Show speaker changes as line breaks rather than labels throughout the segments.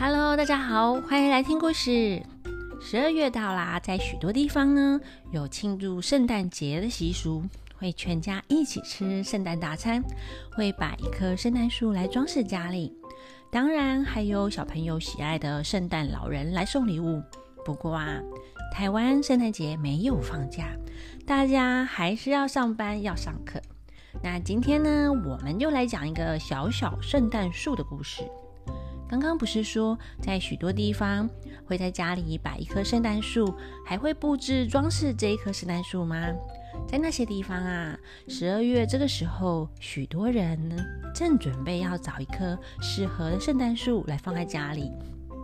Hello，大家好，欢迎来听故事。十二月到啦，在许多地方呢有庆祝圣诞节的习俗，会全家一起吃圣诞大餐，会摆一棵圣诞树来装饰家里。当然，还有小朋友喜爱的圣诞老人来送礼物。不过啊，台湾圣诞节没有放假，大家还是要上班要上课。那今天呢，我们就来讲一个小小圣诞树的故事。刚刚不是说，在许多地方会在家里摆一棵圣诞树，还会布置装饰这一棵圣诞树吗？在那些地方啊，十二月这个时候，许多人正准备要找一棵适合的圣诞树来放在家里。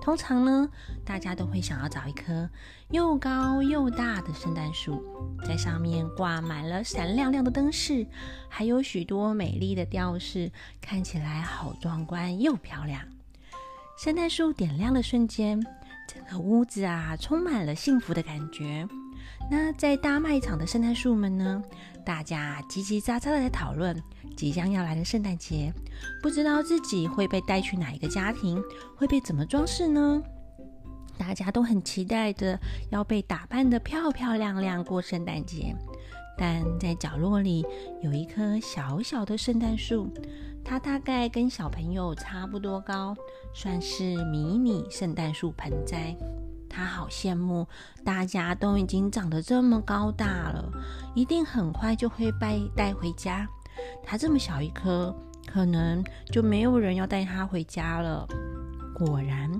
通常呢，大家都会想要找一棵又高又大的圣诞树，在上面挂满了闪亮亮的灯饰，还有许多美丽的吊饰，看起来好壮观又漂亮。圣诞树点亮的瞬间，整个屋子啊充满了幸福的感觉。那在大卖场的圣诞树们呢？大家叽叽喳喳的在讨论即将要来的圣诞节，不知道自己会被带去哪一个家庭，会被怎么装饰呢？大家都很期待着要被打扮的漂漂亮亮过圣诞节。但在角落里有一棵小小的圣诞树。它大概跟小朋友差不多高，算是迷你圣诞树盆栽。他好羡慕，大家都已经长得这么高大了，一定很快就会被带回家。他这么小一棵，可能就没有人要带他回家了。果然，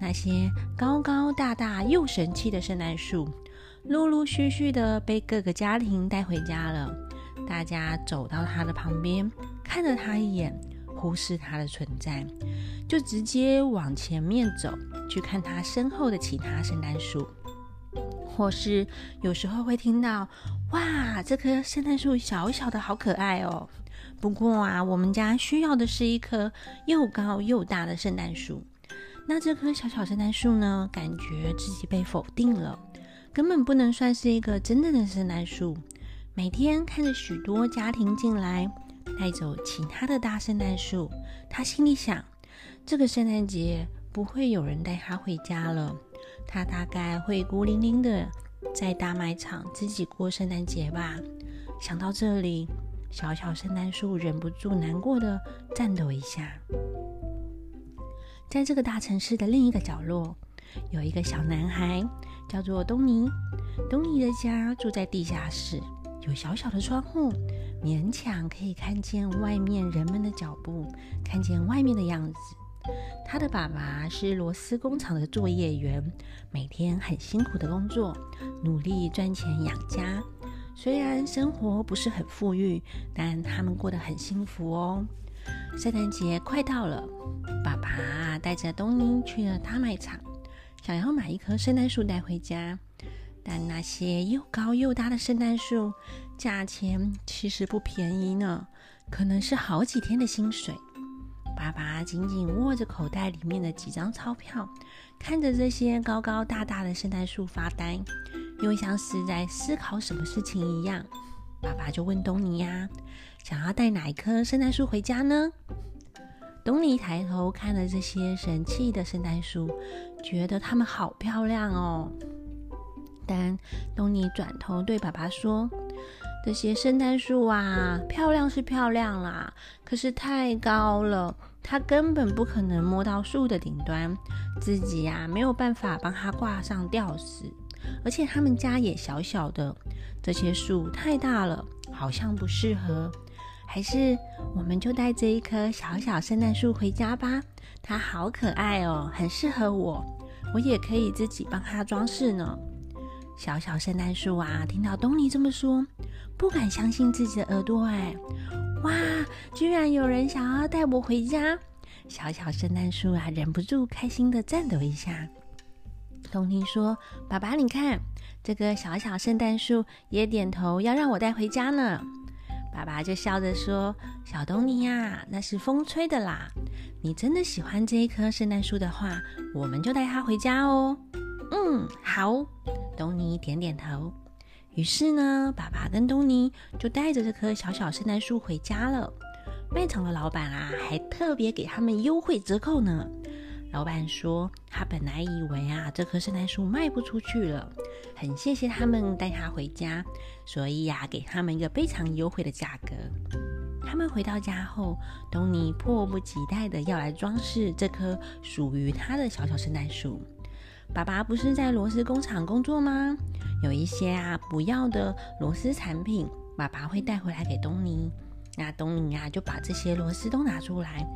那些高高大大又神气的圣诞树，陆陆续续的被各个家庭带回家了。大家走到他的旁边，看了他一眼，忽视他的存在，就直接往前面走，去看他身后的其他圣诞树。或是有时候会听到：“哇，这棵圣诞树小小的，好可爱哦！”不过啊，我们家需要的是一棵又高又大的圣诞树。那这棵小小圣诞树呢？感觉自己被否定了，根本不能算是一个真正的圣诞树。每天看着许多家庭进来，带走其他的大圣诞树，他心里想：这个圣诞节不会有人带他回家了，他大概会孤零零的在大卖场自己过圣诞节吧。想到这里，小小圣诞树忍不住难过的颤抖一下。在这个大城市的另一个角落，有一个小男孩，叫做东尼。东尼的家住在地下室。有小小的窗户，勉强可以看见外面人们的脚步，看见外面的样子。他的爸爸是螺丝工厂的作业员，每天很辛苦的工作，努力赚钱养家。虽然生活不是很富裕，但他们过得很幸福哦。圣诞节快到了，爸爸带着东尼去了大卖场，想要买一棵圣诞树带回家。但那些又高又大的圣诞树，价钱其实不便宜呢，可能是好几天的薪水。爸爸紧紧握着口袋里面的几张钞票，看着这些高高大大的圣诞树发呆，又像是在思考什么事情一样。爸爸就问东尼呀：“想要带哪一棵圣诞树回家呢？”东尼抬头看了这些神气的圣诞树，觉得它们好漂亮哦。但东尼转头对爸爸说：“这些圣诞树啊，漂亮是漂亮啦，可是太高了，它根本不可能摸到树的顶端，自己呀没有办法帮它挂上吊饰。而且他们家也小小的，这些树太大了，好像不适合。还是我们就带这一棵小小圣诞树回家吧，它好可爱哦，很适合我，我也可以自己帮它装饰呢。”小小圣诞树啊，听到东尼这么说，不敢相信自己的耳朵。哎，哇，居然有人想要带我回家！小小圣诞树啊，忍不住开心的颤抖一下。东尼说：“爸爸，你看，这个小小圣诞树也点头要让我带回家呢。”爸爸就笑着说：“小东尼呀，那是风吹的啦。你真的喜欢这一棵圣诞树的话，我们就带它回家哦。”嗯，好。东尼点点头。于是呢，爸爸跟东尼就带着这棵小小圣诞树回家了。卖场的老板啊，还特别给他们优惠折扣呢。老板说，他本来以为啊，这棵圣诞树卖不出去了，很谢谢他们带他回家，所以呀，给他们一个非常优惠的价格。他们回到家后，东尼迫不及待的要来装饰这棵属于他的小小圣诞树。爸爸不是在螺丝工厂工作吗？有一些啊不要的螺丝产品，爸爸会带回来给东尼。那东尼啊就把这些螺丝都拿出来，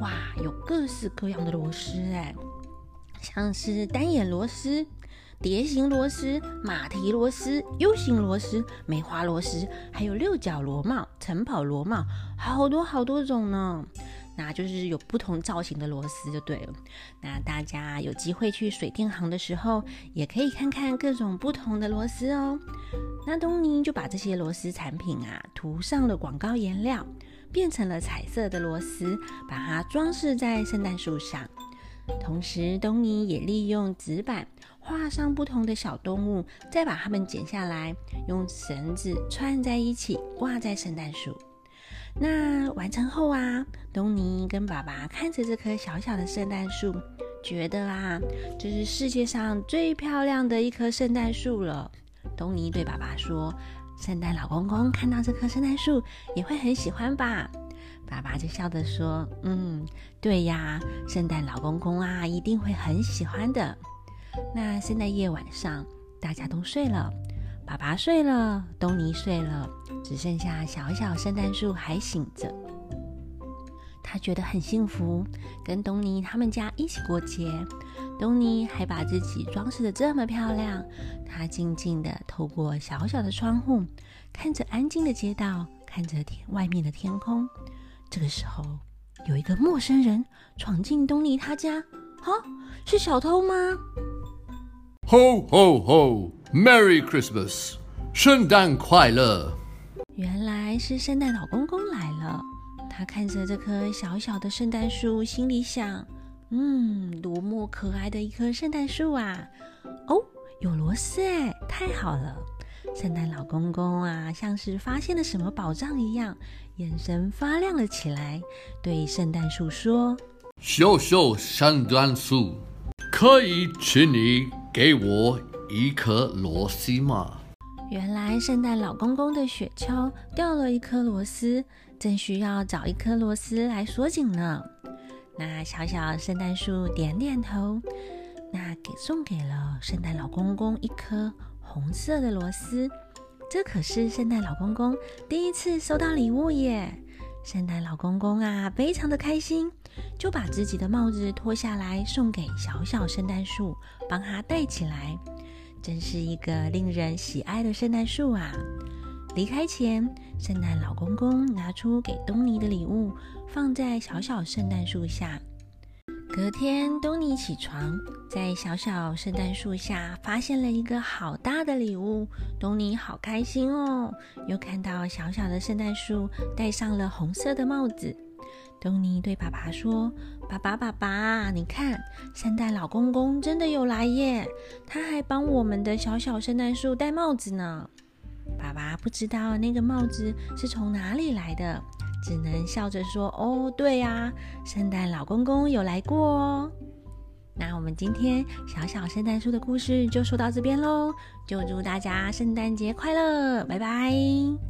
哇，有各式各样的螺丝哎，像是单眼螺丝。蝶形螺丝、马蹄螺丝、U 型螺丝、梅花螺丝，还有六角螺帽、晨跑螺帽，好多好多种呢。那就是有不同造型的螺丝就对了。那大家有机会去水电行的时候，也可以看看各种不同的螺丝哦。那东尼就把这些螺丝产品啊涂上了广告颜料，变成了彩色的螺丝，把它装饰在圣诞树上。同时，东尼也利用纸板画上不同的小动物，再把它们剪下来，用绳子串在一起，挂在圣诞树。那完成后啊，东尼跟爸爸看着这棵小小的圣诞树，觉得啊，这是世界上最漂亮的一棵圣诞树了。东尼对爸爸说：“圣诞老公公看到这棵圣诞树，也会很喜欢吧？”爸爸就笑着说：“嗯，对呀，圣诞老公公啊，一定会很喜欢的。”那圣诞夜晚上，大家都睡了，爸爸睡了，东尼睡了，只剩下小小圣诞树还醒着。他觉得很幸福，跟东尼他们家一起过节。东尼还把自己装饰的这么漂亮，他静静的透过小小的窗户，看着安静的街道，看着天外面的天空。这个时候，有一个陌生人闯进东尼他家。啊，是小偷吗
？Ho ho ho！Merry Christmas！圣诞快乐！
原来是圣诞老公公来了。他看着这棵小小的圣诞树，心里想：嗯，多么可爱的一棵圣诞树啊！哦，有螺丝哎，太好了！圣诞老公公啊，像是发现了什么宝藏一样，眼神发亮了起来，对圣诞树说：“
小小圣诞树，可以请你给我一颗螺丝吗？”
原来圣诞老公公的雪橇掉了一颗螺丝，正需要找一颗螺丝来锁紧呢。那小小圣诞树点点头，那给送给了圣诞老公公一颗。红色的螺丝，这可是圣诞老公公第一次收到礼物耶！圣诞老公公啊，非常的开心，就把自己的帽子脱下来送给小小圣诞树，帮他戴起来。真是一个令人喜爱的圣诞树啊！离开前，圣诞老公公拿出给东尼的礼物，放在小小圣诞树下。隔天，东尼起床，在小小圣诞树下发现了一个好大的礼物。东尼好开心哦，又看到小小的圣诞树戴上了红色的帽子。东尼对爸爸说：“爸爸，爸爸，你看，圣诞老公公真的有来耶！他还帮我们的小小圣诞树戴帽子呢。”爸爸不知道那个帽子是从哪里来的。只能笑着说：“哦，对呀，圣诞老公公有来过哦。”那我们今天小小圣诞树的故事就说到这边喽，就祝大家圣诞节快乐，拜拜。